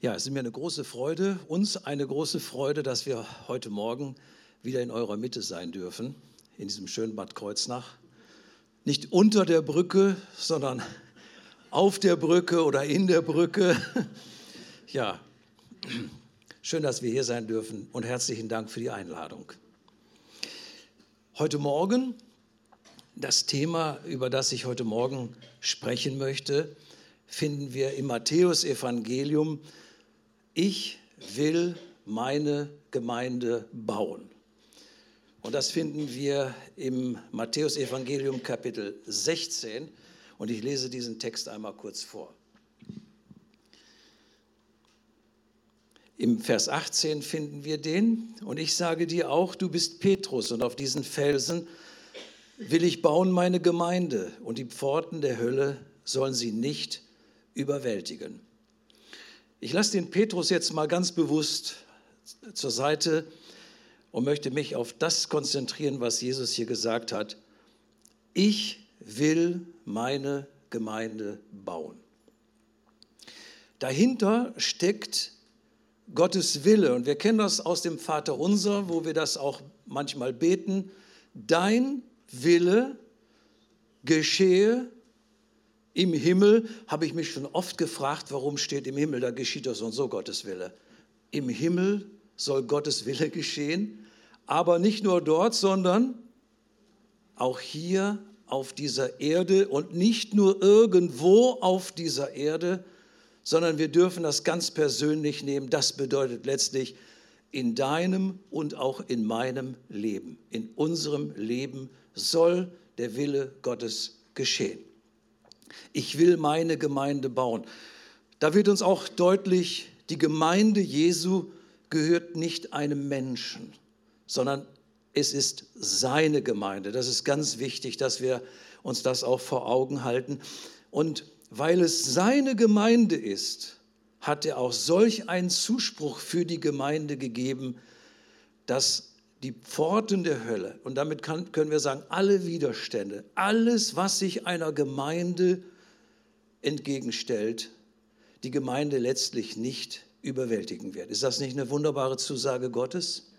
Ja, es ist mir eine große Freude, uns eine große Freude, dass wir heute Morgen wieder in eurer Mitte sein dürfen, in diesem schönen Bad Kreuznach. Nicht unter der Brücke, sondern auf der Brücke oder in der Brücke. Ja, schön, dass wir hier sein dürfen und herzlichen Dank für die Einladung. Heute Morgen, das Thema, über das ich heute Morgen sprechen möchte, finden wir im Matthäusevangelium ich will meine Gemeinde bauen. Und das finden wir im Matthäusevangelium Kapitel 16. Und ich lese diesen Text einmal kurz vor. Im Vers 18 finden wir den. Und ich sage dir auch, du bist Petrus und auf diesen Felsen will ich bauen meine Gemeinde und die Pforten der Hölle sollen sie nicht überwältigen. Ich lasse den Petrus jetzt mal ganz bewusst zur Seite und möchte mich auf das konzentrieren, was Jesus hier gesagt hat. Ich will meine Gemeinde bauen. Dahinter steckt Gottes Wille und wir kennen das aus dem Vater unser, wo wir das auch manchmal beten. Dein Wille geschehe im Himmel habe ich mich schon oft gefragt, warum steht im Himmel, da geschieht das und so Gottes Wille. Im Himmel soll Gottes Wille geschehen, aber nicht nur dort, sondern auch hier auf dieser Erde und nicht nur irgendwo auf dieser Erde, sondern wir dürfen das ganz persönlich nehmen. Das bedeutet letztlich in deinem und auch in meinem Leben. In unserem Leben soll der Wille Gottes geschehen ich will meine Gemeinde bauen. Da wird uns auch deutlich, die Gemeinde Jesu gehört nicht einem Menschen, sondern es ist seine Gemeinde. Das ist ganz wichtig, dass wir uns das auch vor Augen halten. Und weil es seine Gemeinde ist, hat er auch solch einen Zuspruch für die Gemeinde gegeben, dass die Pforten der Hölle, und damit kann, können wir sagen, alle Widerstände, alles, was sich einer Gemeinde entgegenstellt, die Gemeinde letztlich nicht überwältigen wird. Ist das nicht eine wunderbare Zusage Gottes?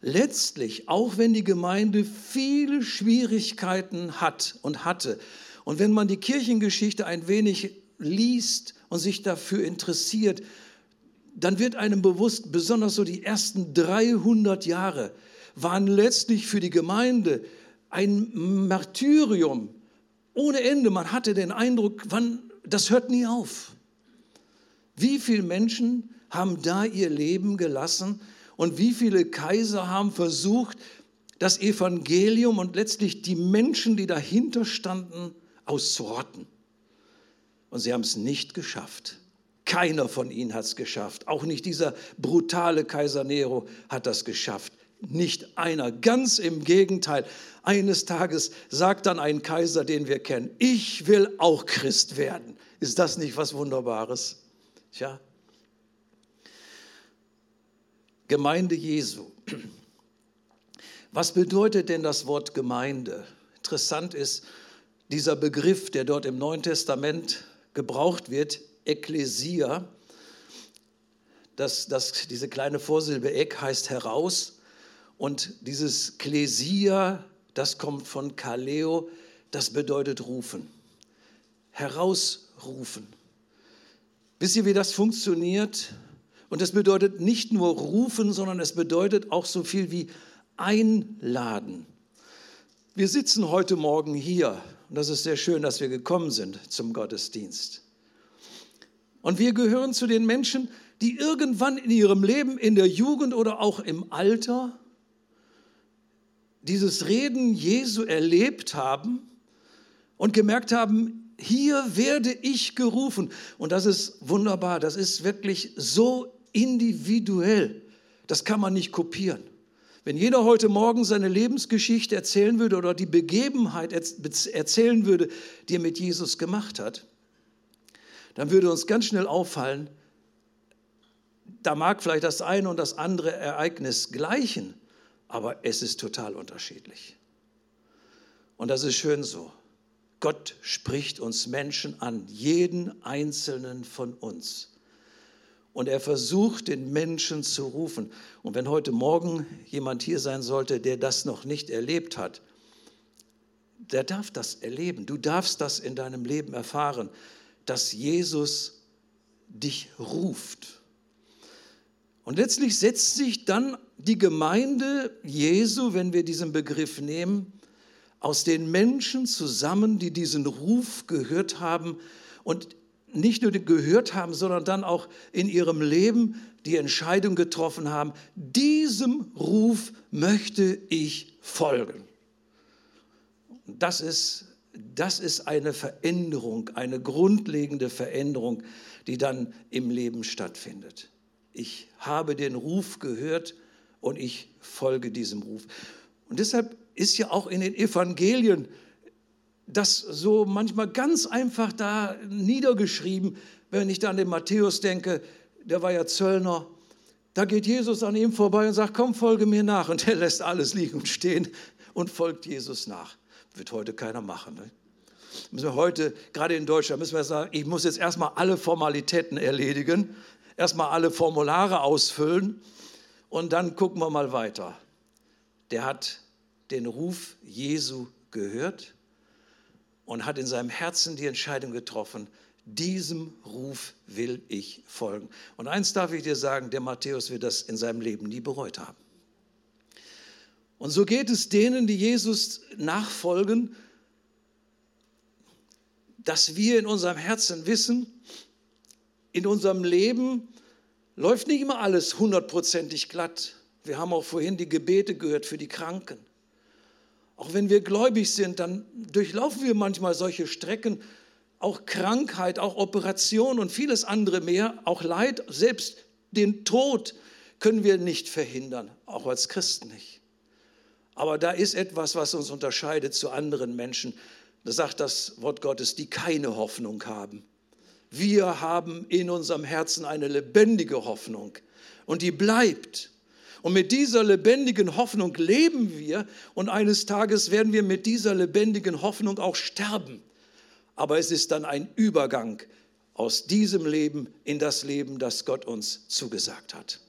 Letztlich, auch wenn die Gemeinde viele Schwierigkeiten hat und hatte, und wenn man die Kirchengeschichte ein wenig liest und sich dafür interessiert, dann wird einem bewusst, besonders so die ersten 300 Jahre waren letztlich für die Gemeinde ein Martyrium ohne Ende. Man hatte den Eindruck, wann, das hört nie auf. Wie viele Menschen haben da ihr Leben gelassen und wie viele Kaiser haben versucht, das Evangelium und letztlich die Menschen, die dahinter standen, auszurotten. Und sie haben es nicht geschafft. Keiner von ihnen hat es geschafft. Auch nicht dieser brutale Kaiser Nero hat das geschafft. Nicht einer. Ganz im Gegenteil. Eines Tages sagt dann ein Kaiser, den wir kennen, ich will auch Christ werden. Ist das nicht was Wunderbares? Tja. Gemeinde Jesu. Was bedeutet denn das Wort Gemeinde? Interessant ist dieser Begriff, der dort im Neuen Testament gebraucht wird, Ekklesia. Das, das, diese kleine Vorsilbe Ek heißt heraus. Und dieses Klesia, das kommt von Kaleo, das bedeutet rufen. Herausrufen. Wisst ihr, wie das funktioniert? Und das bedeutet nicht nur rufen, sondern es bedeutet auch so viel wie einladen. Wir sitzen heute Morgen hier und das ist sehr schön, dass wir gekommen sind zum Gottesdienst. Und wir gehören zu den Menschen, die irgendwann in ihrem Leben, in der Jugend oder auch im Alter dieses Reden Jesu erlebt haben und gemerkt haben, hier werde ich gerufen. Und das ist wunderbar, das ist wirklich so individuell. Das kann man nicht kopieren. Wenn jeder heute Morgen seine Lebensgeschichte erzählen würde oder die Begebenheit erzählen würde, die er mit Jesus gemacht hat, dann würde uns ganz schnell auffallen, da mag vielleicht das eine und das andere Ereignis gleichen, aber es ist total unterschiedlich. Und das ist schön so. Gott spricht uns Menschen an, jeden einzelnen von uns. und er versucht, den Menschen zu rufen. Und wenn heute Morgen jemand hier sein sollte, der das noch nicht erlebt hat, der darf das erleben. Du darfst das in deinem Leben erfahren, dass Jesus dich ruft. Und letztlich setzt sich dann die Gemeinde Jesu, wenn wir diesen Begriff nehmen, aus den Menschen zusammen, die diesen Ruf gehört haben und nicht nur gehört haben, sondern dann auch in ihrem Leben die Entscheidung getroffen haben, diesem Ruf möchte ich folgen. Das ist, das ist eine Veränderung, eine grundlegende Veränderung, die dann im Leben stattfindet. Ich habe den Ruf gehört und ich folge diesem Ruf. Und deshalb ist ja auch in den Evangelien das so manchmal ganz einfach da niedergeschrieben, wenn ich da an den Matthäus denke, der war ja Zöllner, da geht Jesus an ihm vorbei und sagt, komm, folge mir nach. Und er lässt alles liegen und stehen und folgt Jesus nach. Wird heute keiner machen. Ne? Müssen wir heute, gerade in Deutschland, müssen wir sagen, ich muss jetzt erstmal alle Formalitäten erledigen, erstmal alle Formulare ausfüllen und dann gucken wir mal weiter. Der hat den Ruf Jesu gehört und hat in seinem Herzen die Entscheidung getroffen, diesem Ruf will ich folgen. Und eins darf ich dir sagen, der Matthäus wird das in seinem Leben nie bereut haben. Und so geht es denen, die Jesus nachfolgen, dass wir in unserem Herzen wissen, in unserem Leben läuft nicht immer alles hundertprozentig glatt. Wir haben auch vorhin die Gebete gehört für die Kranken. Auch wenn wir gläubig sind, dann durchlaufen wir manchmal solche Strecken, auch Krankheit, auch Operation und vieles andere mehr, auch Leid, selbst den Tod können wir nicht verhindern, auch als Christen nicht. Aber da ist etwas, was uns unterscheidet zu anderen Menschen. Da sagt das Wort Gottes, die keine Hoffnung haben. Wir haben in unserem Herzen eine lebendige Hoffnung und die bleibt. Und mit dieser lebendigen Hoffnung leben wir und eines Tages werden wir mit dieser lebendigen Hoffnung auch sterben. Aber es ist dann ein Übergang aus diesem Leben in das Leben, das Gott uns zugesagt hat.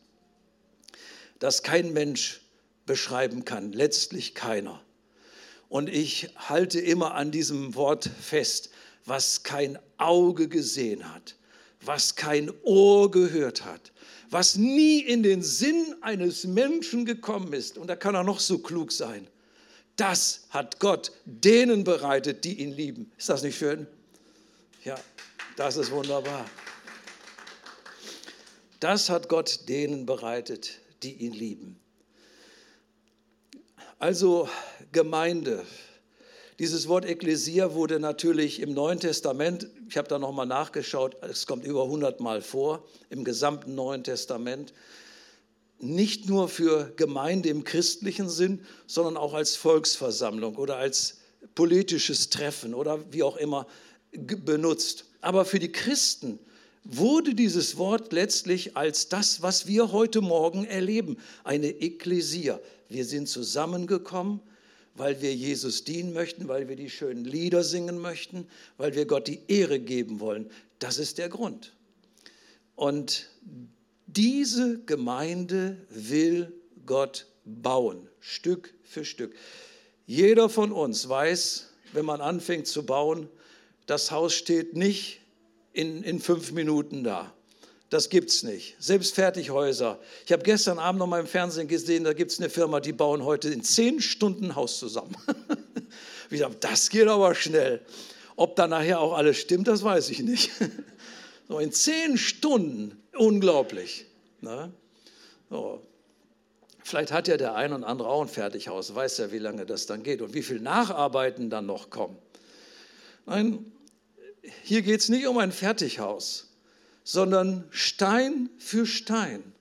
Das kein Mensch beschreiben kann, letztlich keiner. Und ich halte immer an diesem Wort fest, was kein Auge gesehen hat, was kein Ohr gehört hat, was nie in den Sinn eines Menschen gekommen ist, und da kann er noch so klug sein, das hat Gott denen bereitet, die ihn lieben. Ist das nicht schön? Ja, das ist wunderbar. Das hat Gott denen bereitet, die ihn lieben. Also Gemeinde, dieses Wort Ekklesia wurde natürlich im Neuen Testament, ich habe da nochmal nachgeschaut, es kommt über 100 Mal vor, im gesamten Neuen Testament, nicht nur für Gemeinde im christlichen Sinn, sondern auch als Volksversammlung oder als politisches Treffen oder wie auch immer benutzt. Aber für die Christen wurde dieses Wort letztlich als das, was wir heute Morgen erleben, eine Ekklesia. Wir sind zusammengekommen, weil wir Jesus dienen möchten, weil wir die schönen Lieder singen möchten, weil wir Gott die Ehre geben wollen. Das ist der Grund. Und diese Gemeinde will Gott bauen, Stück für Stück. Jeder von uns weiß, wenn man anfängt zu bauen, das Haus steht nicht in, in fünf Minuten da. Das gibt es nicht. Selbst Fertighäuser. Ich habe gestern Abend noch mal im Fernsehen gesehen, da gibt es eine Firma, die bauen heute in zehn Stunden Haus zusammen. ich dachte, das geht aber schnell. Ob da nachher auch alles stimmt, das weiß ich nicht. So in zehn Stunden, unglaublich. Ne? So. Vielleicht hat ja der ein und andere auch ein Fertighaus, weiß ja, wie lange das dann geht und wie viel Nacharbeiten dann noch kommen. Nein, hier geht es nicht um ein Fertighaus sondern Stein für Stein,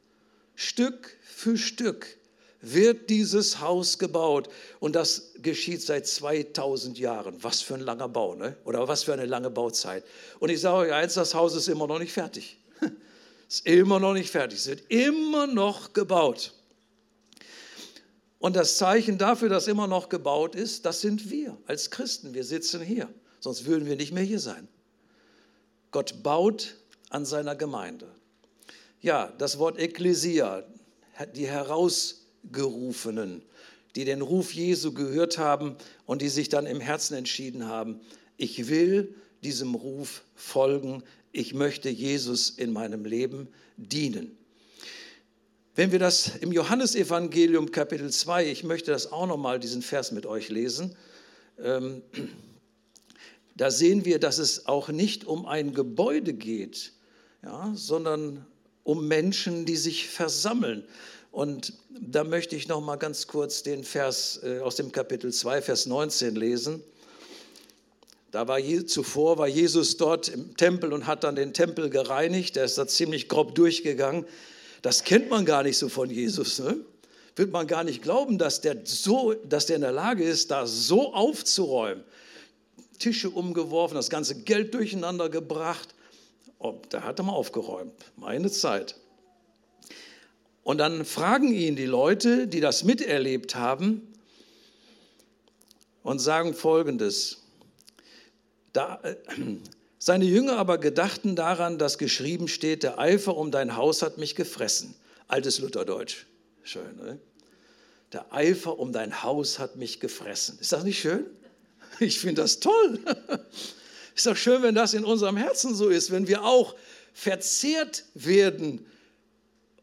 Stück für Stück wird dieses Haus gebaut. Und das geschieht seit 2000 Jahren. Was für ein langer Bau, ne? oder was für eine lange Bauzeit. Und ich sage euch eins, das Haus ist immer noch nicht fertig. ist immer noch nicht fertig. Es wird immer noch gebaut. Und das Zeichen dafür, dass immer noch gebaut ist, das sind wir als Christen. Wir sitzen hier. Sonst würden wir nicht mehr hier sein. Gott baut an seiner Gemeinde. Ja, das Wort Ekklesia, die Herausgerufenen, die den Ruf Jesu gehört haben und die sich dann im Herzen entschieden haben, ich will diesem Ruf folgen, ich möchte Jesus in meinem Leben dienen. Wenn wir das im Johannesevangelium Kapitel 2, ich möchte das auch nochmal, diesen Vers mit euch lesen, ähm, da sehen wir, dass es auch nicht um ein Gebäude geht, ja, sondern um Menschen, die sich versammeln. Und da möchte ich noch mal ganz kurz den Vers äh, aus dem Kapitel 2, Vers 19 lesen. Da war zuvor war Jesus dort im Tempel und hat dann den Tempel gereinigt. Der ist da ziemlich grob durchgegangen. Das kennt man gar nicht so von Jesus. Ne? Wird man gar nicht glauben, dass der, so, dass der in der Lage ist, da so aufzuräumen. Tische umgeworfen, das ganze Geld durcheinander gebracht. Da hat er mal aufgeräumt. Meine Zeit. Und dann fragen ihn die Leute, die das miterlebt haben, und sagen folgendes. Da, äh, seine Jünger aber gedachten daran, dass geschrieben steht, der Eifer um dein Haus hat mich gefressen. Altes Lutherdeutsch. Schön, ne? Der Eifer um dein Haus hat mich gefressen. Ist das nicht schön? Ich finde das toll. Ist doch schön, wenn das in unserem Herzen so ist, wenn wir auch verzehrt werden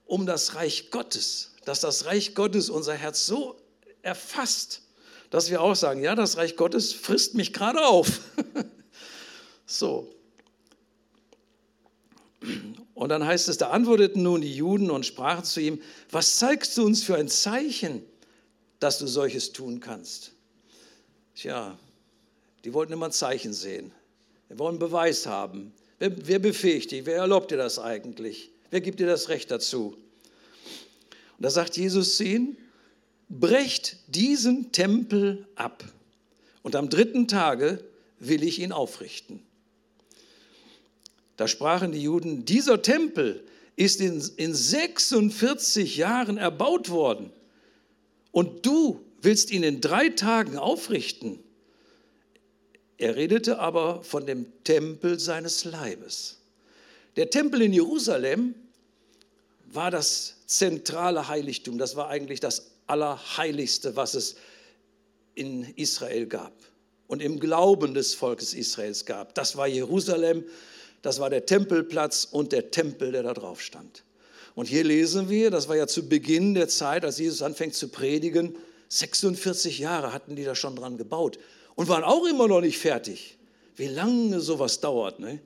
um das Reich Gottes, dass das Reich Gottes unser Herz so erfasst, dass wir auch sagen, ja, das Reich Gottes frisst mich gerade auf. so. Und dann heißt es, da antworteten nun die Juden und sprachen zu ihm, was zeigst du uns für ein Zeichen, dass du solches tun kannst? Tja, die wollten immer ein Zeichen sehen. Wir wollen Beweis haben. Wer, wer befähigt dich? Wer erlaubt dir das eigentlich? Wer gibt dir das Recht dazu? Und da sagt Jesus zu ihnen, brecht diesen Tempel ab und am dritten Tage will ich ihn aufrichten. Da sprachen die Juden, dieser Tempel ist in, in 46 Jahren erbaut worden und du willst ihn in drei Tagen aufrichten. Er redete aber von dem Tempel seines Leibes. Der Tempel in Jerusalem war das zentrale Heiligtum. Das war eigentlich das Allerheiligste, was es in Israel gab und im Glauben des Volkes Israels gab. Das war Jerusalem, das war der Tempelplatz und der Tempel, der da drauf stand. Und hier lesen wir, das war ja zu Beginn der Zeit, als Jesus anfängt zu predigen, 46 Jahre hatten die da schon dran gebaut und waren auch immer noch nicht fertig. Wie lange sowas dauert. Ne?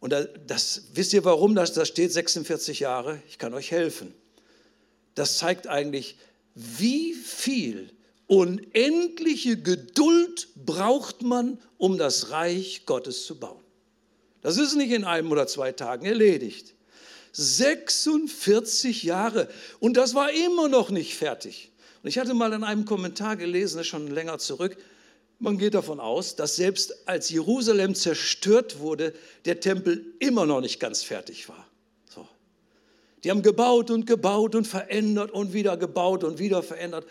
Und das, wisst ihr warum? Das, das steht 46 Jahre. Ich kann euch helfen. Das zeigt eigentlich, wie viel unendliche Geduld braucht man, um das Reich Gottes zu bauen. Das ist nicht in einem oder zwei Tagen erledigt. 46 Jahre und das war immer noch nicht fertig. Und ich hatte mal in einem Kommentar gelesen, das ist schon länger zurück, man geht davon aus, dass selbst als Jerusalem zerstört wurde, der Tempel immer noch nicht ganz fertig war. So. Die haben gebaut und gebaut und verändert und wieder gebaut und wieder verändert.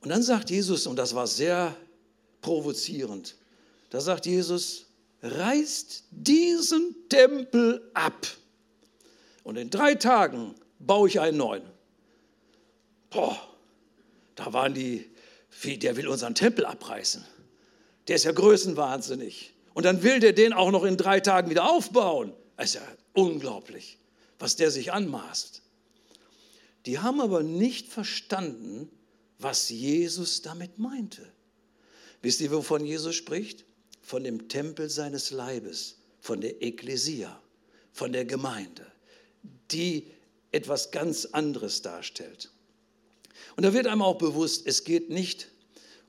Und dann sagt Jesus, und das war sehr provozierend, da sagt Jesus, reißt diesen Tempel ab und in drei Tagen baue ich einen neuen. Boah, da waren die wie, der will unseren Tempel abreißen. Der ist ja größenwahnsinnig. Und dann will der den auch noch in drei Tagen wieder aufbauen. Das ist ja unglaublich, was der sich anmaßt. Die haben aber nicht verstanden, was Jesus damit meinte. Wisst ihr, wovon Jesus spricht? Von dem Tempel seines Leibes, von der Ekklesia, von der Gemeinde, die etwas ganz anderes darstellt. Und da wird einem auch bewusst, es geht nicht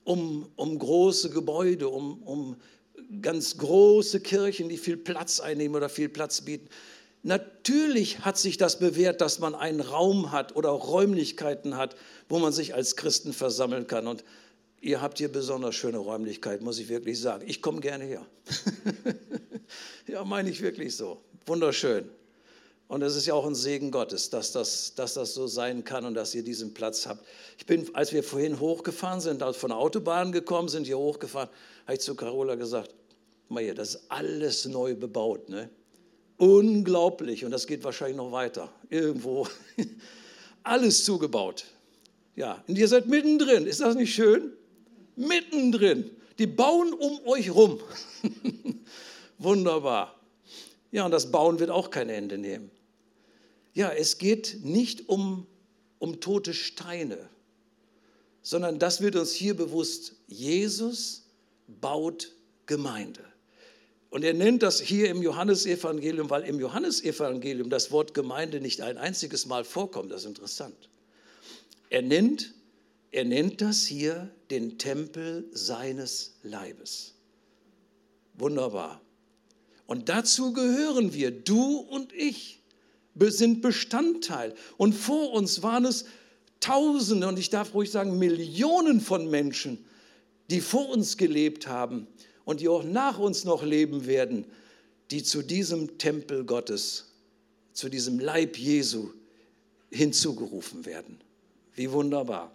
um, um große Gebäude, um, um ganz große Kirchen, die viel Platz einnehmen oder viel Platz bieten. Natürlich hat sich das bewährt, dass man einen Raum hat oder Räumlichkeiten hat, wo man sich als Christen versammeln kann. Und ihr habt hier besonders schöne Räumlichkeiten, muss ich wirklich sagen. Ich komme gerne her. ja, meine ich wirklich so. Wunderschön. Und es ist ja auch ein Segen Gottes, dass das, dass das so sein kann und dass ihr diesen Platz habt. Ich bin, als wir vorhin hochgefahren sind, von der Autobahn gekommen sind, hier hochgefahren, habe ich zu Carola gesagt, hier, das ist alles neu bebaut. Ne? Unglaublich. Und das geht wahrscheinlich noch weiter. Irgendwo. Alles zugebaut. Ja, und ihr seid mittendrin. Ist das nicht schön? Mittendrin. Die bauen um euch rum. Wunderbar. Ja, und das Bauen wird auch kein Ende nehmen. Ja, es geht nicht um, um tote Steine, sondern das wird uns hier bewusst. Jesus baut Gemeinde. Und er nennt das hier im Johannesevangelium, weil im Johannesevangelium das Wort Gemeinde nicht ein einziges Mal vorkommt. Das ist interessant. Er nennt, er nennt das hier den Tempel seines Leibes. Wunderbar. Und dazu gehören wir, du und ich, sind Bestandteil. Und vor uns waren es Tausende und ich darf ruhig sagen Millionen von Menschen, die vor uns gelebt haben und die auch nach uns noch leben werden, die zu diesem Tempel Gottes, zu diesem Leib Jesu hinzugerufen werden. Wie wunderbar.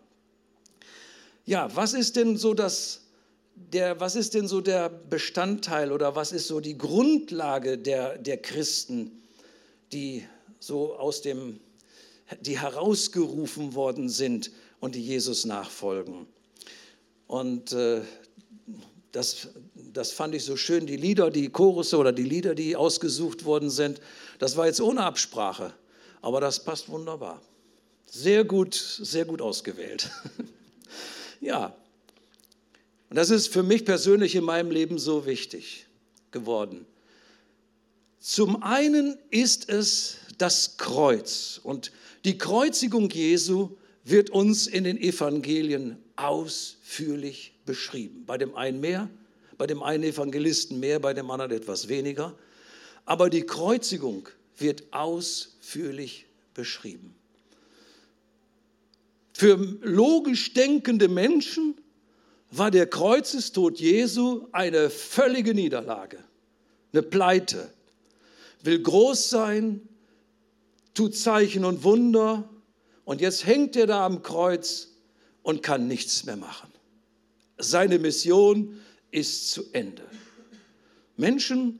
Ja, was ist denn so das, der, was ist denn so der Bestandteil oder was ist so die Grundlage der, der Christen, die so aus dem, die herausgerufen worden sind und die Jesus nachfolgen? Und äh, das, das fand ich so schön, die Lieder, die Chorusse oder die Lieder, die ausgesucht worden sind, das war jetzt ohne Absprache, aber das passt wunderbar. Sehr gut, sehr gut ausgewählt. ja, und das ist für mich persönlich in meinem Leben so wichtig geworden. Zum einen ist es das Kreuz und die Kreuzigung Jesu wird uns in den Evangelien ausführlich beschrieben. Bei dem einen mehr, bei dem einen Evangelisten mehr, bei dem anderen etwas weniger. Aber die Kreuzigung wird ausführlich beschrieben. Für logisch denkende Menschen war der Kreuzestod Jesu eine völlige Niederlage, eine Pleite. Will groß sein, tut Zeichen und Wunder und jetzt hängt er da am Kreuz und kann nichts mehr machen. Seine Mission ist zu Ende. Menschen,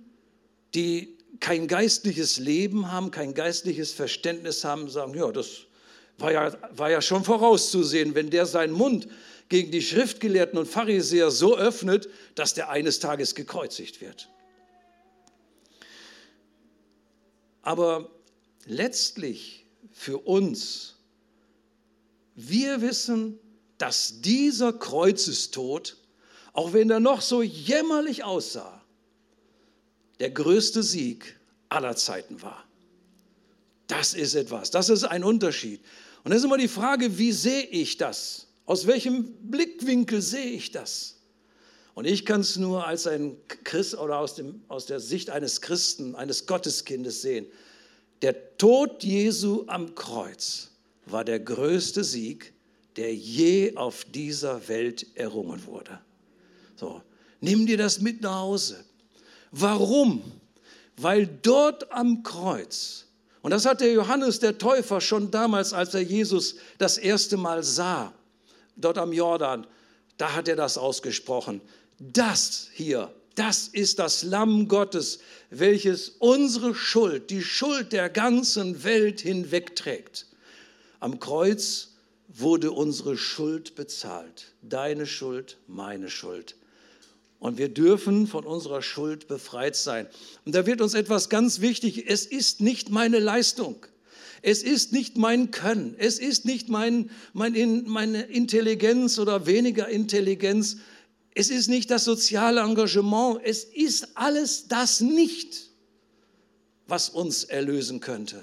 die kein geistliches Leben haben, kein geistliches Verständnis haben, sagen, ja, das war ja, war ja schon vorauszusehen, wenn der seinen Mund gegen die Schriftgelehrten und Pharisäer so öffnet, dass der eines Tages gekreuzigt wird. Aber letztlich für uns, wir wissen, dass dieser Kreuzestod, auch wenn er noch so jämmerlich aussah, der größte Sieg aller Zeiten war. Das ist etwas, das ist ein Unterschied. Und dann ist immer die Frage, wie sehe ich das? Aus welchem Blickwinkel sehe ich das? Und ich kann es nur als ein Christ oder aus, dem, aus der Sicht eines Christen, eines Gotteskindes sehen. Der Tod Jesu am Kreuz war der größte Sieg, der je auf dieser Welt errungen wurde. So, nimm dir das mit nach Hause. Warum? Weil dort am Kreuz, und das hat der Johannes der Täufer schon damals, als er Jesus das erste Mal sah, dort am Jordan, da hat er das ausgesprochen. Das hier, das ist das Lamm Gottes, welches unsere Schuld, die Schuld der ganzen Welt hinwegträgt. Am Kreuz wurde unsere Schuld bezahlt. Deine Schuld, meine Schuld. Und wir dürfen von unserer Schuld befreit sein. Und da wird uns etwas ganz wichtig. Es ist nicht meine Leistung. Es ist nicht mein Können. Es ist nicht mein, mein, meine Intelligenz oder weniger Intelligenz. Es ist nicht das soziale Engagement. Es ist alles das nicht, was uns erlösen könnte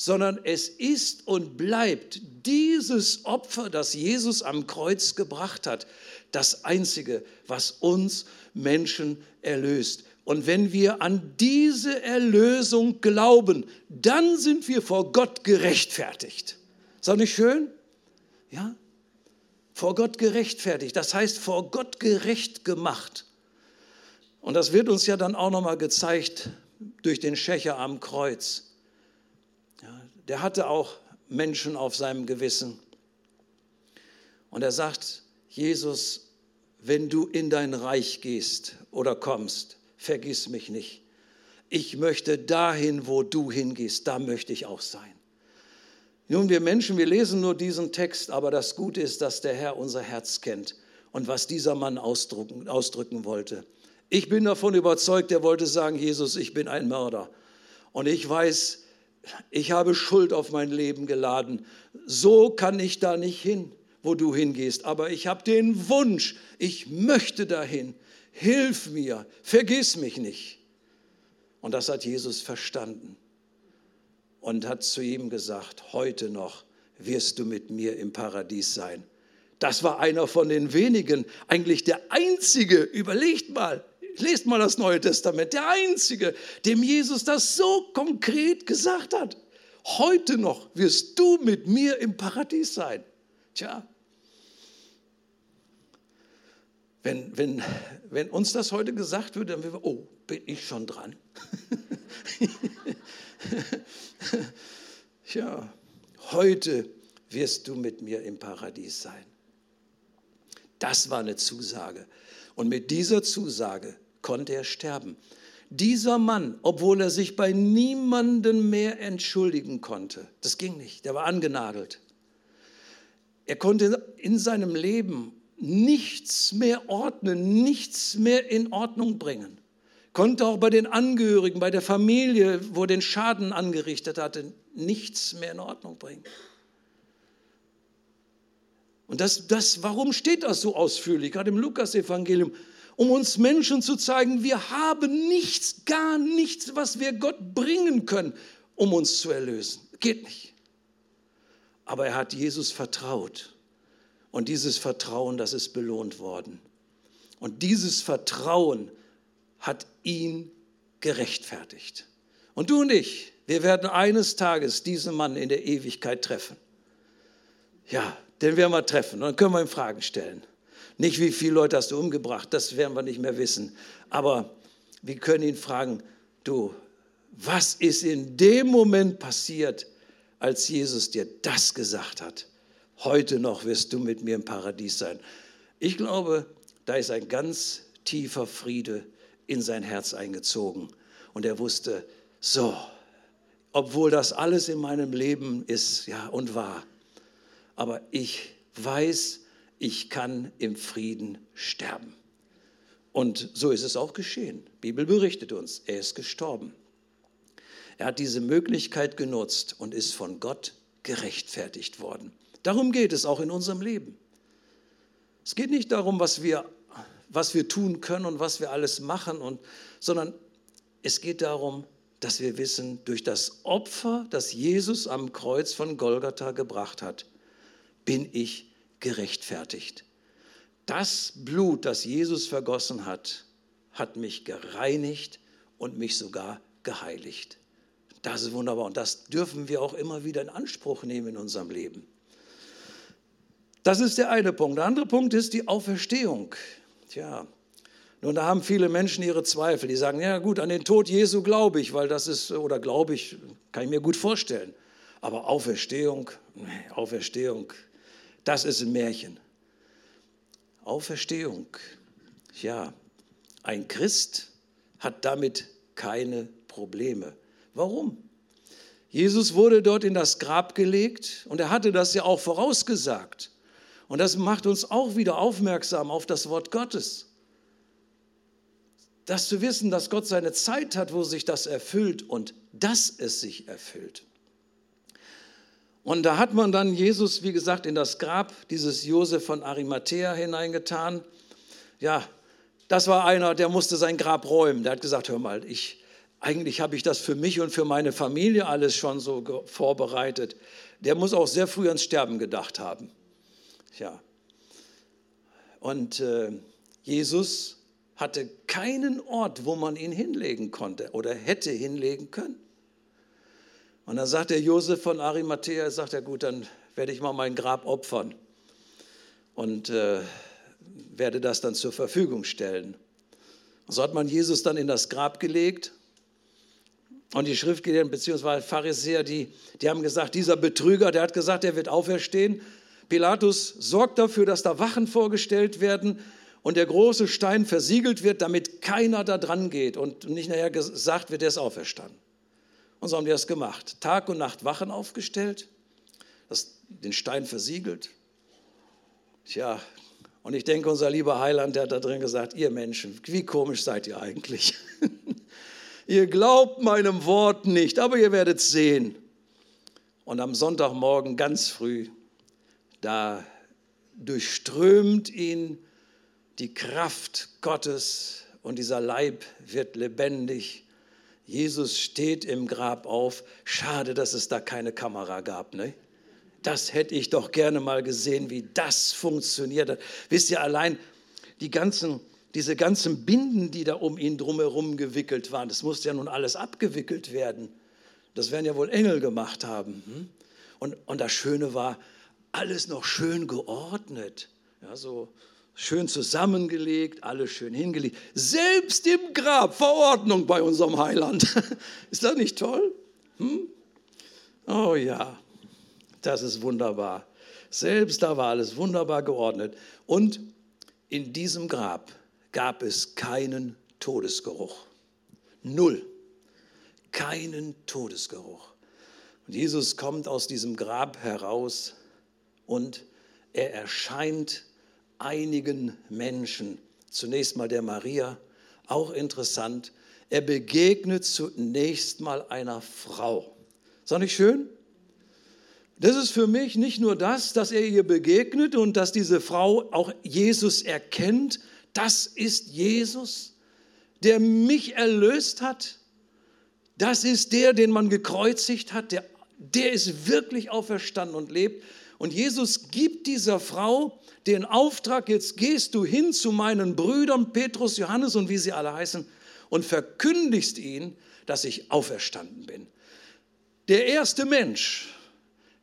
sondern es ist und bleibt dieses Opfer, das Jesus am Kreuz gebracht hat, das Einzige, was uns Menschen erlöst. Und wenn wir an diese Erlösung glauben, dann sind wir vor Gott gerechtfertigt. Ist das nicht schön? Ja? Vor Gott gerechtfertigt, das heißt vor Gott gerecht gemacht. Und das wird uns ja dann auch nochmal gezeigt durch den Schächer am Kreuz der hatte auch Menschen auf seinem Gewissen. Und er sagt, Jesus, wenn du in dein Reich gehst oder kommst, vergiss mich nicht. ich möchte dahin, wo du hingehst, da möchte ich auch sein. Nun, wir Menschen, wir lesen nur diesen Text, aber das Gute ist, dass der Herr unser Herz kennt und was dieser Mann ausdrücken, ausdrücken wollte. Ich bin davon überzeugt, er wollte sagen, Jesus, ich bin ein Mörder. Und ich weiß, ich habe Schuld auf mein Leben geladen. So kann ich da nicht hin, wo du hingehst. Aber ich habe den Wunsch, ich möchte dahin. Hilf mir, vergiss mich nicht. Und das hat Jesus verstanden und hat zu ihm gesagt, heute noch wirst du mit mir im Paradies sein. Das war einer von den wenigen, eigentlich der einzige, überlegt mal, lest mal das Neue Testament, der einzige, dem Jesus das so konkret gesagt hat. Heute noch wirst du mit mir im Paradies sein. Tja, wenn, wenn, wenn uns das heute gesagt würde, dann wären wir, oh, bin ich schon dran? ja, heute wirst du mit mir im Paradies sein. Das war eine Zusage. Und mit dieser Zusage konnte er sterben. Dieser Mann, obwohl er sich bei niemandem mehr entschuldigen konnte, das ging nicht, der war angenagelt. Er konnte in seinem Leben nichts mehr ordnen, nichts mehr in Ordnung bringen konnte auch bei den Angehörigen, bei der Familie, wo den Schaden angerichtet hatte, nichts mehr in Ordnung bringen. Und das, das, warum steht das so ausführlich, gerade im Lukas-Evangelium? Um uns Menschen zu zeigen, wir haben nichts, gar nichts, was wir Gott bringen können, um uns zu erlösen. Geht nicht. Aber er hat Jesus vertraut. Und dieses Vertrauen, das ist belohnt worden. Und dieses Vertrauen hat ihn gerechtfertigt. Und du und ich, wir werden eines Tages diesen Mann in der Ewigkeit treffen. Ja, den werden wir treffen und dann können wir ihm Fragen stellen. Nicht, wie viele Leute hast du umgebracht, das werden wir nicht mehr wissen. Aber wir können ihn fragen, du, was ist in dem Moment passiert, als Jesus dir das gesagt hat? Heute noch wirst du mit mir im Paradies sein. Ich glaube, da ist ein ganz tiefer Friede in sein Herz eingezogen. Und er wusste, so, obwohl das alles in meinem Leben ist, ja, und war, aber ich weiß, ich kann im Frieden sterben. Und so ist es auch geschehen. Die Bibel berichtet uns, er ist gestorben. Er hat diese Möglichkeit genutzt und ist von Gott gerechtfertigt worden. Darum geht es auch in unserem Leben. Es geht nicht darum, was wir was wir tun können und was wir alles machen, und, sondern es geht darum, dass wir wissen, durch das Opfer, das Jesus am Kreuz von Golgatha gebracht hat, bin ich gerechtfertigt. Das Blut, das Jesus vergossen hat, hat mich gereinigt und mich sogar geheiligt. Das ist wunderbar und das dürfen wir auch immer wieder in Anspruch nehmen in unserem Leben. Das ist der eine Punkt. Der andere Punkt ist die Auferstehung. Tja, nun, da haben viele Menschen ihre Zweifel. Die sagen, ja gut, an den Tod Jesu glaube ich, weil das ist, oder glaube ich, kann ich mir gut vorstellen. Aber Auferstehung, Auferstehung, das ist ein Märchen. Auferstehung, ja, ein Christ hat damit keine Probleme. Warum? Jesus wurde dort in das Grab gelegt und er hatte das ja auch vorausgesagt. Und das macht uns auch wieder aufmerksam auf das Wort Gottes. Das zu wissen, dass Gott seine Zeit hat, wo sich das erfüllt und dass es sich erfüllt. Und da hat man dann Jesus, wie gesagt, in das Grab dieses Josef von Arimathea hineingetan. Ja, das war einer, der musste sein Grab räumen. Der hat gesagt, hör mal, ich, eigentlich habe ich das für mich und für meine Familie alles schon so vorbereitet. Der muss auch sehr früh ans Sterben gedacht haben. Ja. Und äh, Jesus hatte keinen Ort, wo man ihn hinlegen konnte oder hätte hinlegen können. Und dann sagt der Josef von Arimathea, sagt er, gut, dann werde ich mal mein Grab opfern und äh, werde das dann zur Verfügung stellen. So hat man Jesus dann in das Grab gelegt und die Schriftgelehrten bzw. Pharisäer, die, die haben gesagt, dieser Betrüger, der hat gesagt, er wird auferstehen. Pilatus sorgt dafür, dass da Wachen vorgestellt werden und der große Stein versiegelt wird, damit keiner da dran geht und nicht nachher gesagt wird, der ist auferstanden. Und so haben die das gemacht. Tag und Nacht Wachen aufgestellt, das, den Stein versiegelt. Tja, und ich denke, unser lieber Heiland, der hat da drin gesagt, ihr Menschen, wie komisch seid ihr eigentlich? ihr glaubt meinem Wort nicht, aber ihr werdet sehen. Und am Sonntagmorgen ganz früh, da durchströmt ihn die Kraft Gottes und dieser Leib wird lebendig. Jesus steht im Grab auf. Schade, dass es da keine Kamera gab. Ne? Das hätte ich doch gerne mal gesehen, wie das funktioniert. Wisst ihr, allein die ganzen, diese ganzen Binden, die da um ihn drumherum gewickelt waren, das musste ja nun alles abgewickelt werden. Das werden ja wohl Engel gemacht haben. Hm? Und, und das Schöne war, alles noch schön geordnet. Ja, so schön zusammengelegt, alles schön hingelegt. Selbst im Grab Verordnung bei unserem Heiland. Ist das nicht toll? Hm? Oh ja, das ist wunderbar. Selbst da war alles wunderbar geordnet. Und in diesem Grab gab es keinen Todesgeruch. Null. Keinen Todesgeruch. Und Jesus kommt aus diesem Grab heraus und er erscheint einigen Menschen. Zunächst mal der Maria, auch interessant. Er begegnet zunächst mal einer Frau. Ist das nicht schön? Das ist für mich nicht nur das, dass er ihr begegnet und dass diese Frau auch Jesus erkennt. Das ist Jesus, der mich erlöst hat. Das ist der, den man gekreuzigt hat. Der, der ist wirklich auferstanden und lebt. Und Jesus gibt dieser Frau den Auftrag, jetzt gehst du hin zu meinen Brüdern Petrus, Johannes und wie sie alle heißen und verkündigst ihnen, dass ich auferstanden bin. Der erste Mensch,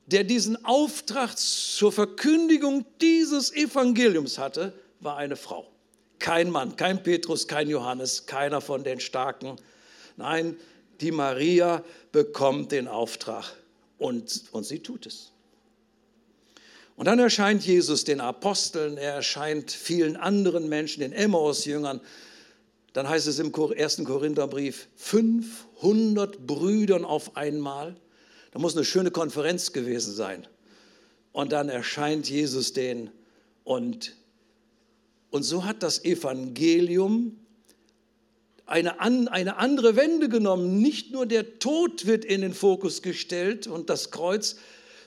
der diesen Auftrag zur Verkündigung dieses Evangeliums hatte, war eine Frau. Kein Mann, kein Petrus, kein Johannes, keiner von den Starken. Nein, die Maria bekommt den Auftrag und, und sie tut es. Und dann erscheint Jesus den Aposteln, er erscheint vielen anderen Menschen, den Emmaus-Jüngern. Dann heißt es im ersten Korintherbrief, 500 Brüdern auf einmal. Da muss eine schöne Konferenz gewesen sein. Und dann erscheint Jesus denen. Und, und so hat das Evangelium eine, eine andere Wende genommen. Nicht nur der Tod wird in den Fokus gestellt und das Kreuz,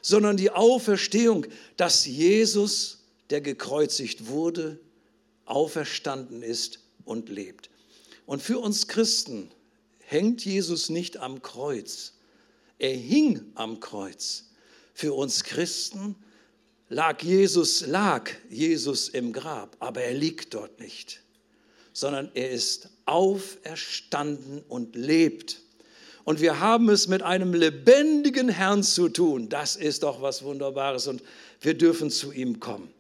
sondern die Auferstehung, dass Jesus, der gekreuzigt wurde, auferstanden ist und lebt. Und für uns Christen hängt Jesus nicht am Kreuz. Er hing am Kreuz. Für uns Christen lag Jesus, lag Jesus im Grab, aber er liegt dort nicht, sondern er ist auferstanden und lebt. Und wir haben es mit einem lebendigen Herrn zu tun. Das ist doch was Wunderbares und wir dürfen zu ihm kommen.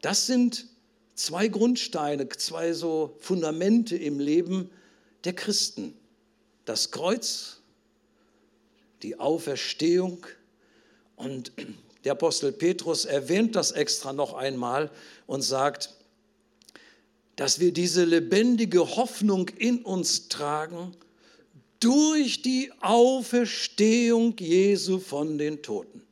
Das sind zwei Grundsteine, zwei so Fundamente im Leben der Christen. Das Kreuz, die Auferstehung und der Apostel Petrus erwähnt das extra noch einmal und sagt, dass wir diese lebendige Hoffnung in uns tragen durch die Auferstehung Jesu von den Toten.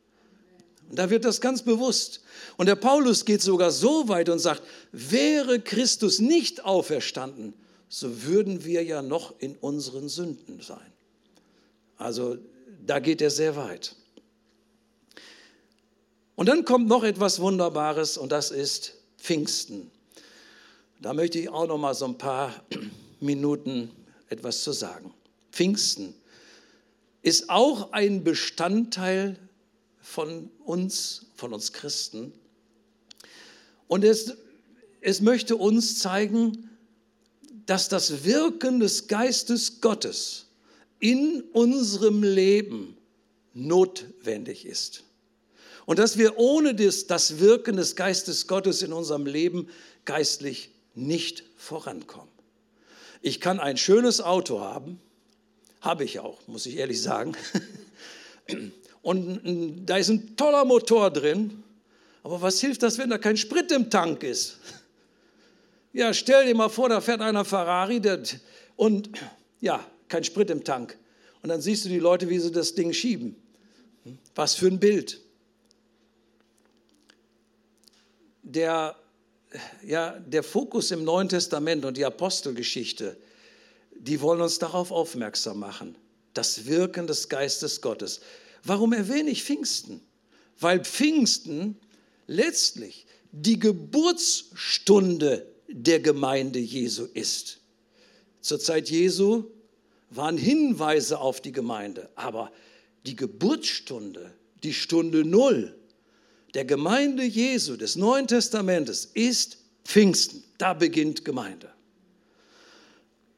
Und da wird das ganz bewusst. Und der Paulus geht sogar so weit und sagt, wäre Christus nicht auferstanden, so würden wir ja noch in unseren Sünden sein. Also da geht er sehr weit. Und dann kommt noch etwas Wunderbares und das ist Pfingsten. Da möchte ich auch noch mal so ein paar Minuten etwas zu sagen. Pfingsten ist auch ein Bestandteil von uns, von uns Christen. Und es, es möchte uns zeigen, dass das Wirken des Geistes Gottes in unserem Leben notwendig ist. Und dass wir ohne das, das Wirken des Geistes Gottes in unserem Leben geistlich nicht vorankommen. Ich kann ein schönes Auto haben, habe ich auch, muss ich ehrlich sagen. Und da ist ein toller Motor drin. Aber was hilft das, wenn da kein Sprit im Tank ist? Ja, stell dir mal vor, da fährt einer Ferrari der, und ja, kein Sprit im Tank. Und dann siehst du die Leute, wie sie das Ding schieben. Was für ein Bild. Der, ja, der Fokus im Neuen Testament und die Apostelgeschichte, die wollen uns darauf aufmerksam machen. Das Wirken des Geistes Gottes. Warum erwähne ich Pfingsten? Weil Pfingsten letztlich die Geburtsstunde der Gemeinde Jesu ist. Zur Zeit Jesu waren Hinweise auf die Gemeinde, aber die Geburtsstunde, die Stunde Null der Gemeinde Jesu des Neuen Testamentes ist Pfingsten. Da beginnt Gemeinde.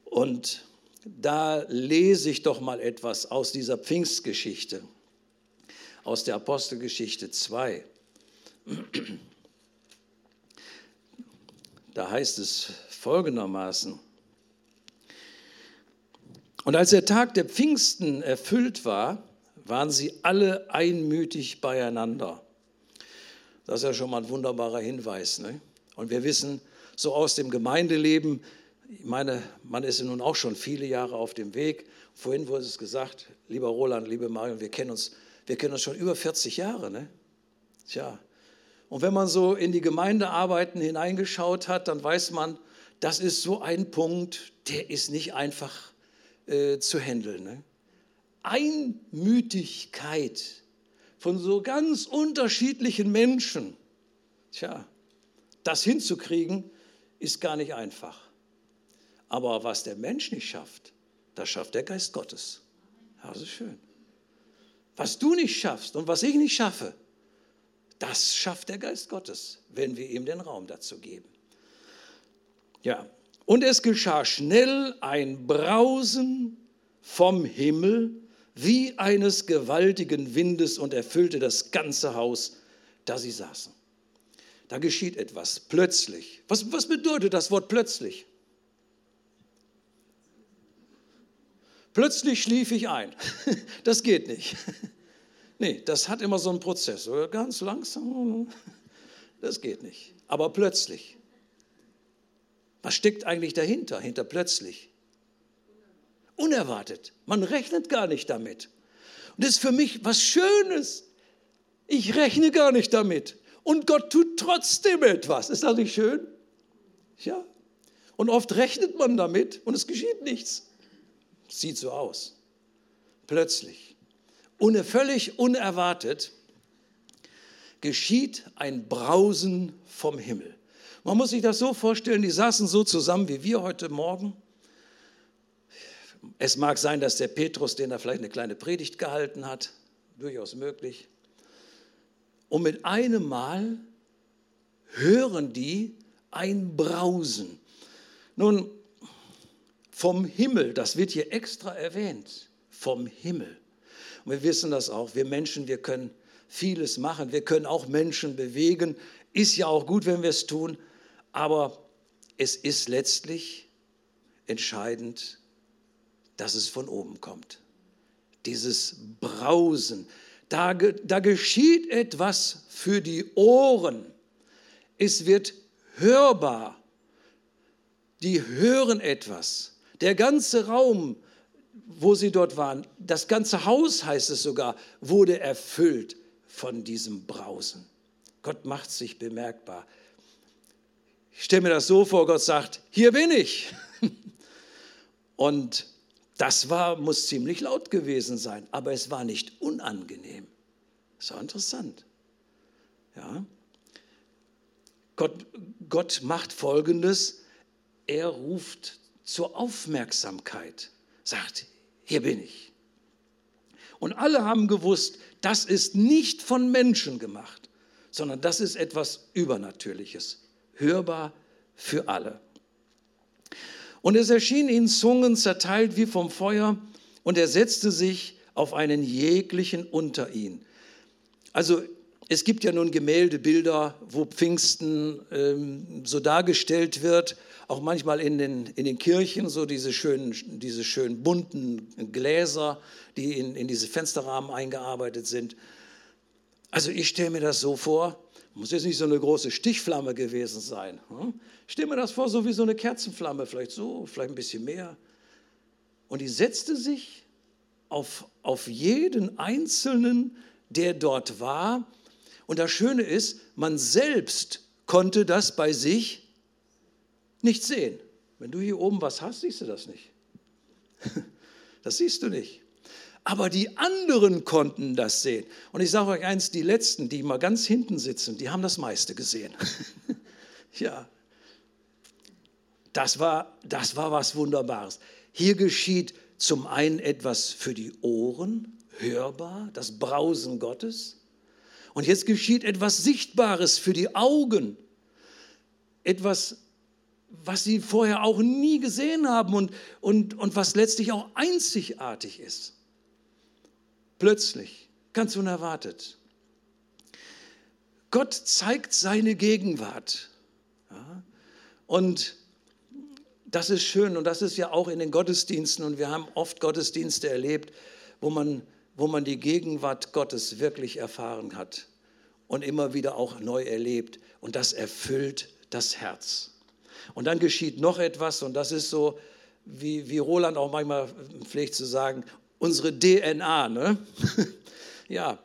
Und da lese ich doch mal etwas aus dieser Pfingstgeschichte, aus der Apostelgeschichte 2. Da heißt es folgendermaßen, und als der Tag der Pfingsten erfüllt war, waren sie alle einmütig beieinander. Das ist ja schon mal ein wunderbarer Hinweis. Ne? Und wir wissen so aus dem Gemeindeleben, ich meine, man ist ja nun auch schon viele Jahre auf dem Weg. Vorhin wurde es gesagt, lieber Roland, liebe Marion, wir kennen uns, wir kennen uns schon über 40 Jahre. Ne? Tja, und wenn man so in die Gemeindearbeiten hineingeschaut hat, dann weiß man, das ist so ein Punkt, der ist nicht einfach äh, zu handeln. Ne? Einmütigkeit von so ganz unterschiedlichen Menschen, tja, das hinzukriegen, ist gar nicht einfach. Aber was der Mensch nicht schafft, das schafft der Geist Gottes. Das ist schön. Was du nicht schaffst und was ich nicht schaffe, das schafft der Geist Gottes, wenn wir ihm den Raum dazu geben. Ja, und es geschah schnell ein Brausen vom Himmel wie eines gewaltigen Windes und erfüllte das ganze Haus, da sie saßen. Da geschieht etwas plötzlich. Was, was bedeutet das Wort plötzlich? Plötzlich schlief ich ein. Das geht nicht. Nee, das hat immer so einen Prozess. Ganz langsam. Das geht nicht. Aber plötzlich. Was steckt eigentlich dahinter, hinter plötzlich? Unerwartet. Man rechnet gar nicht damit. Und das ist für mich was Schönes. Ich rechne gar nicht damit. Und Gott tut trotzdem etwas. Ist das nicht schön? Ja. Und oft rechnet man damit und es geschieht nichts. Sieht so aus. Plötzlich völlig unerwartet geschieht ein Brausen vom Himmel. Man muss sich das so vorstellen, die saßen so zusammen wie wir heute Morgen. Es mag sein, dass der Petrus den da vielleicht eine kleine Predigt gehalten hat, durchaus möglich. Und mit einem Mal hören die ein Brausen. Nun, vom Himmel, das wird hier extra erwähnt, vom Himmel. Und wir wissen das auch. Wir Menschen, wir können vieles machen. Wir können auch Menschen bewegen. Ist ja auch gut, wenn wir es tun. Aber es ist letztlich entscheidend, dass es von oben kommt. Dieses Brausen. Da, da geschieht etwas für die Ohren. Es wird hörbar. Die hören etwas. Der ganze Raum wo sie dort waren, das ganze Haus, heißt es sogar, wurde erfüllt von diesem Brausen. Gott macht sich bemerkbar. Ich stelle mir das so vor, Gott sagt, hier bin ich. Und das war, muss ziemlich laut gewesen sein, aber es war nicht unangenehm. Das war interessant. Ja. Gott, Gott macht Folgendes, er ruft zur Aufmerksamkeit, sagt, hier bin ich. Und alle haben gewusst, das ist nicht von Menschen gemacht, sondern das ist etwas Übernatürliches, hörbar für alle. Und es erschien ihnen Zungen zerteilt wie vom Feuer, und er setzte sich auf einen jeglichen unter ihn. Also es gibt ja nun Gemäldebilder, wo Pfingsten ähm, so dargestellt wird, auch manchmal in den, in den Kirchen, so diese schönen, diese schönen bunten Gläser, die in, in diese Fensterrahmen eingearbeitet sind. Also ich stelle mir das so vor, muss jetzt nicht so eine große Stichflamme gewesen sein. Hm? Ich stelle mir das vor, so wie so eine Kerzenflamme, vielleicht so, vielleicht ein bisschen mehr. Und die setzte sich auf, auf jeden Einzelnen, der dort war. Und das Schöne ist, man selbst konnte das bei sich nicht sehen. Wenn du hier oben was hast, siehst du das nicht. Das siehst du nicht. Aber die anderen konnten das sehen. Und ich sage euch eins, die Letzten, die mal ganz hinten sitzen, die haben das meiste gesehen. ja, das war, das war was Wunderbares. Hier geschieht zum einen etwas für die Ohren, hörbar, das Brausen Gottes. Und jetzt geschieht etwas Sichtbares für die Augen, etwas, was sie vorher auch nie gesehen haben und, und, und was letztlich auch einzigartig ist. Plötzlich, ganz unerwartet. Gott zeigt seine Gegenwart. Ja? Und das ist schön und das ist ja auch in den Gottesdiensten und wir haben oft Gottesdienste erlebt, wo man, wo man die Gegenwart Gottes wirklich erfahren hat und immer wieder auch neu erlebt und das erfüllt das Herz. Und dann geschieht noch etwas und das ist so, wie, wie Roland auch manchmal pflegt zu sagen, unsere DNA. Ne? ja,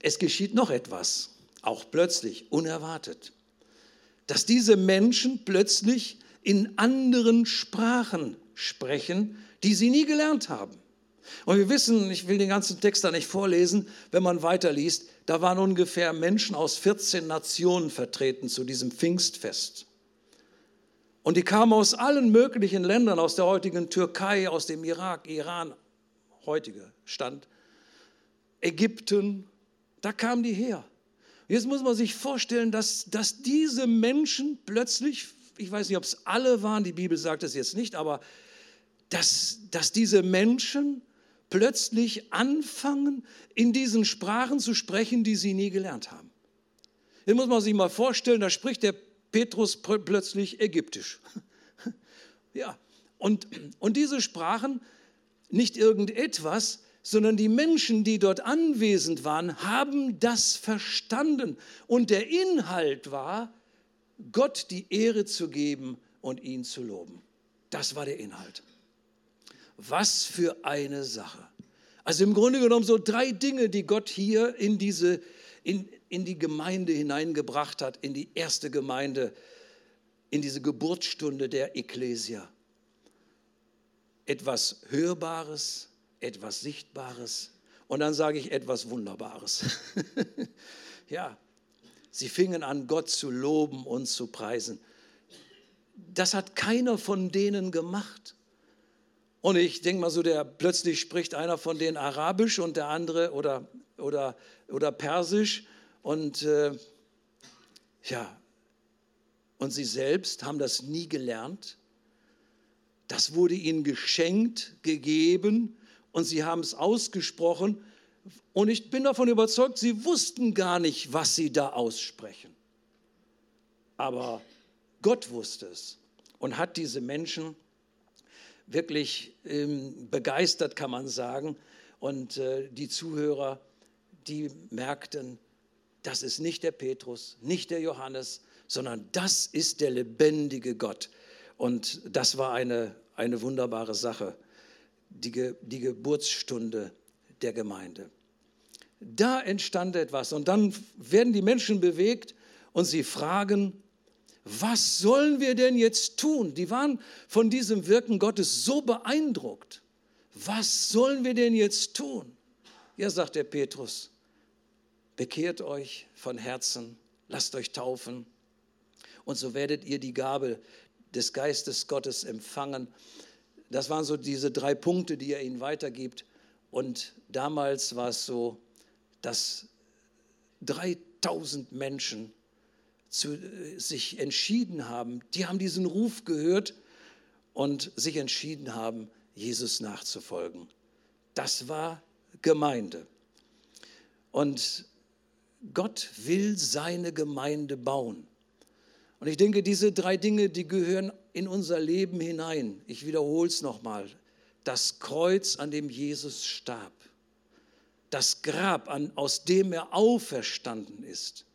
es geschieht noch etwas, auch plötzlich, unerwartet, dass diese Menschen plötzlich in anderen Sprachen sprechen, die sie nie gelernt haben. Und wir wissen, ich will den ganzen Text da nicht vorlesen, wenn man weiterliest, da waren ungefähr Menschen aus 14 Nationen vertreten zu diesem Pfingstfest. Und die kamen aus allen möglichen Ländern, aus der heutigen Türkei, aus dem Irak, Iran, heutiger Stand, Ägypten, da kamen die her. Jetzt muss man sich vorstellen, dass, dass diese Menschen plötzlich ich weiß nicht, ob es alle waren, die Bibel sagt es jetzt nicht, aber dass, dass diese Menschen plötzlich anfangen, in diesen Sprachen zu sprechen, die sie nie gelernt haben. Hier muss man sich mal vorstellen, da spricht der Petrus plötzlich Ägyptisch. Ja, und, und diese Sprachen, nicht irgendetwas, sondern die Menschen, die dort anwesend waren, haben das verstanden. Und der Inhalt war, Gott die Ehre zu geben und ihn zu loben. Das war der Inhalt. Was für eine Sache. Also im Grunde genommen so drei Dinge, die Gott hier in, diese, in, in die Gemeinde hineingebracht hat, in die erste Gemeinde, in diese Geburtsstunde der Ekklesia. Etwas Hörbares, etwas Sichtbares und dann sage ich etwas Wunderbares. ja, Sie fingen an, Gott zu loben und zu preisen. Das hat keiner von denen gemacht. Und ich denke mal so, der plötzlich spricht einer von denen Arabisch und der andere oder, oder, oder Persisch. Und äh, ja, und sie selbst haben das nie gelernt. Das wurde ihnen geschenkt, gegeben und sie haben es ausgesprochen und ich bin davon überzeugt, sie wussten gar nicht, was sie da aussprechen. Aber Gott wusste es und hat diese Menschen wirklich ähm, begeistert, kann man sagen. Und äh, die Zuhörer, die merkten, das ist nicht der Petrus, nicht der Johannes, sondern das ist der lebendige Gott. Und das war eine, eine wunderbare Sache, die, die Geburtsstunde der Gemeinde. Da entstand etwas und dann werden die Menschen bewegt und sie fragen, was sollen wir denn jetzt tun? Die waren von diesem Wirken Gottes so beeindruckt. Was sollen wir denn jetzt tun? Ja, sagt der Petrus, bekehrt euch von Herzen, lasst euch taufen und so werdet ihr die Gabe des Geistes Gottes empfangen. Das waren so diese drei Punkte, die er ihnen weitergibt. Und damals war es so, dass 3000 Menschen zu, sich entschieden haben, die haben diesen Ruf gehört und sich entschieden haben, Jesus nachzufolgen. Das war Gemeinde. Und Gott will seine Gemeinde bauen. Und ich denke, diese drei Dinge, die gehören in unser Leben hinein. Ich wiederhole es nochmal. Das Kreuz, an dem Jesus starb das Grab, an, aus dem er auferstanden ist.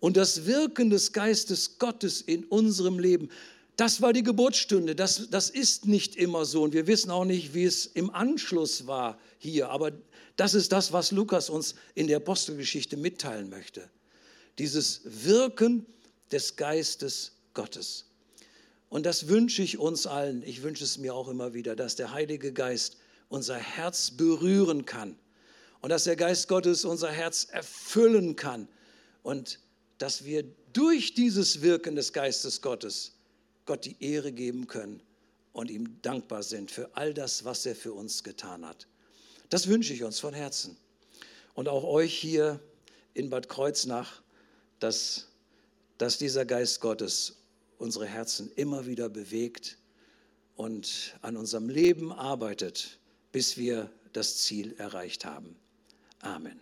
Und das Wirken des Geistes Gottes in unserem Leben, das war die Geburtsstunde. Das, das ist nicht immer so. Und wir wissen auch nicht, wie es im Anschluss war hier. Aber das ist das, was Lukas uns in der Apostelgeschichte mitteilen möchte. Dieses Wirken des Geistes Gottes. Und das wünsche ich uns allen. Ich wünsche es mir auch immer wieder, dass der Heilige Geist unser Herz berühren kann und dass der Geist Gottes unser Herz erfüllen kann und dass wir durch dieses Wirken des Geistes Gottes Gott die Ehre geben können und ihm dankbar sind für all das, was er für uns getan hat. Das wünsche ich uns von Herzen. Und auch euch hier in Bad Kreuznach, dass, dass dieser Geist Gottes unsere Herzen immer wieder bewegt und an unserem Leben arbeitet, bis wir das Ziel erreicht haben. Amen.